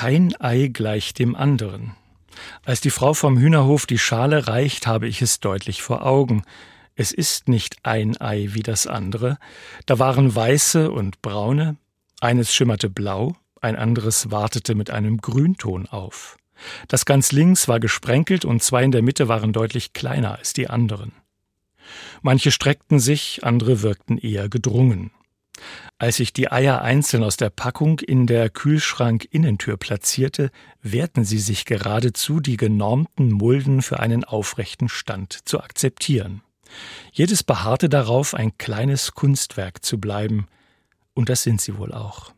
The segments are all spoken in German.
Kein Ei gleich dem anderen. Als die Frau vom Hühnerhof die Schale reicht, habe ich es deutlich vor Augen. Es ist nicht ein Ei wie das andere. Da waren weiße und braune, eines schimmerte blau, ein anderes wartete mit einem Grünton auf. Das ganz links war gesprenkelt und zwei in der Mitte waren deutlich kleiner als die anderen. Manche streckten sich, andere wirkten eher gedrungen. Als ich die Eier einzeln aus der Packung in der Kühlschrank-Innentür platzierte, wehrten sie sich geradezu, die genormten Mulden für einen aufrechten Stand zu akzeptieren. Jedes beharrte darauf, ein kleines Kunstwerk zu bleiben, und das sind sie wohl auch.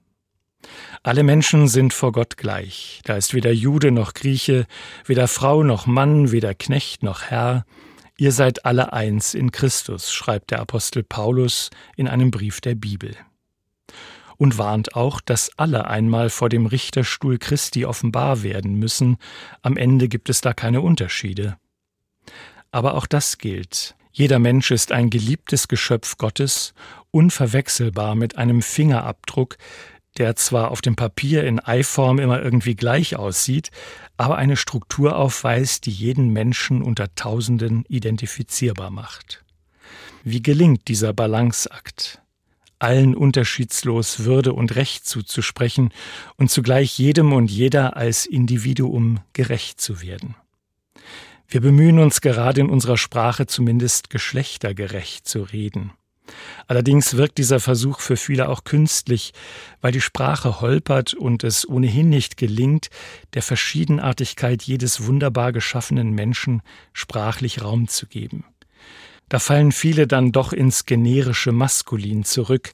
Alle Menschen sind vor Gott gleich. Da ist weder Jude noch Grieche, weder Frau noch Mann, weder Knecht noch Herr. Ihr seid alle eins in Christus, schreibt der Apostel Paulus in einem Brief der Bibel. Und warnt auch, dass alle einmal vor dem Richterstuhl Christi offenbar werden müssen. Am Ende gibt es da keine Unterschiede. Aber auch das gilt. Jeder Mensch ist ein geliebtes Geschöpf Gottes, unverwechselbar mit einem Fingerabdruck, der zwar auf dem Papier in Eiform immer irgendwie gleich aussieht, aber eine Struktur aufweist, die jeden Menschen unter Tausenden identifizierbar macht. Wie gelingt dieser Balanceakt? allen unterschiedslos Würde und Recht zuzusprechen und zugleich jedem und jeder als Individuum gerecht zu werden. Wir bemühen uns gerade in unserer Sprache zumindest geschlechtergerecht zu reden. Allerdings wirkt dieser Versuch für viele auch künstlich, weil die Sprache holpert und es ohnehin nicht gelingt, der Verschiedenartigkeit jedes wunderbar geschaffenen Menschen sprachlich Raum zu geben. Da fallen viele dann doch ins generische Maskulin zurück,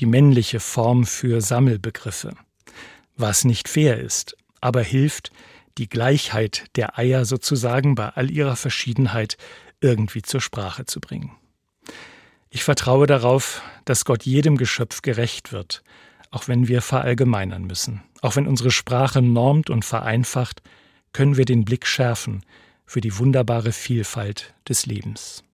die männliche Form für Sammelbegriffe. Was nicht fair ist, aber hilft, die Gleichheit der Eier sozusagen bei all ihrer Verschiedenheit irgendwie zur Sprache zu bringen. Ich vertraue darauf, dass Gott jedem Geschöpf gerecht wird, auch wenn wir verallgemeinern müssen. Auch wenn unsere Sprache normt und vereinfacht, können wir den Blick schärfen für die wunderbare Vielfalt des Lebens.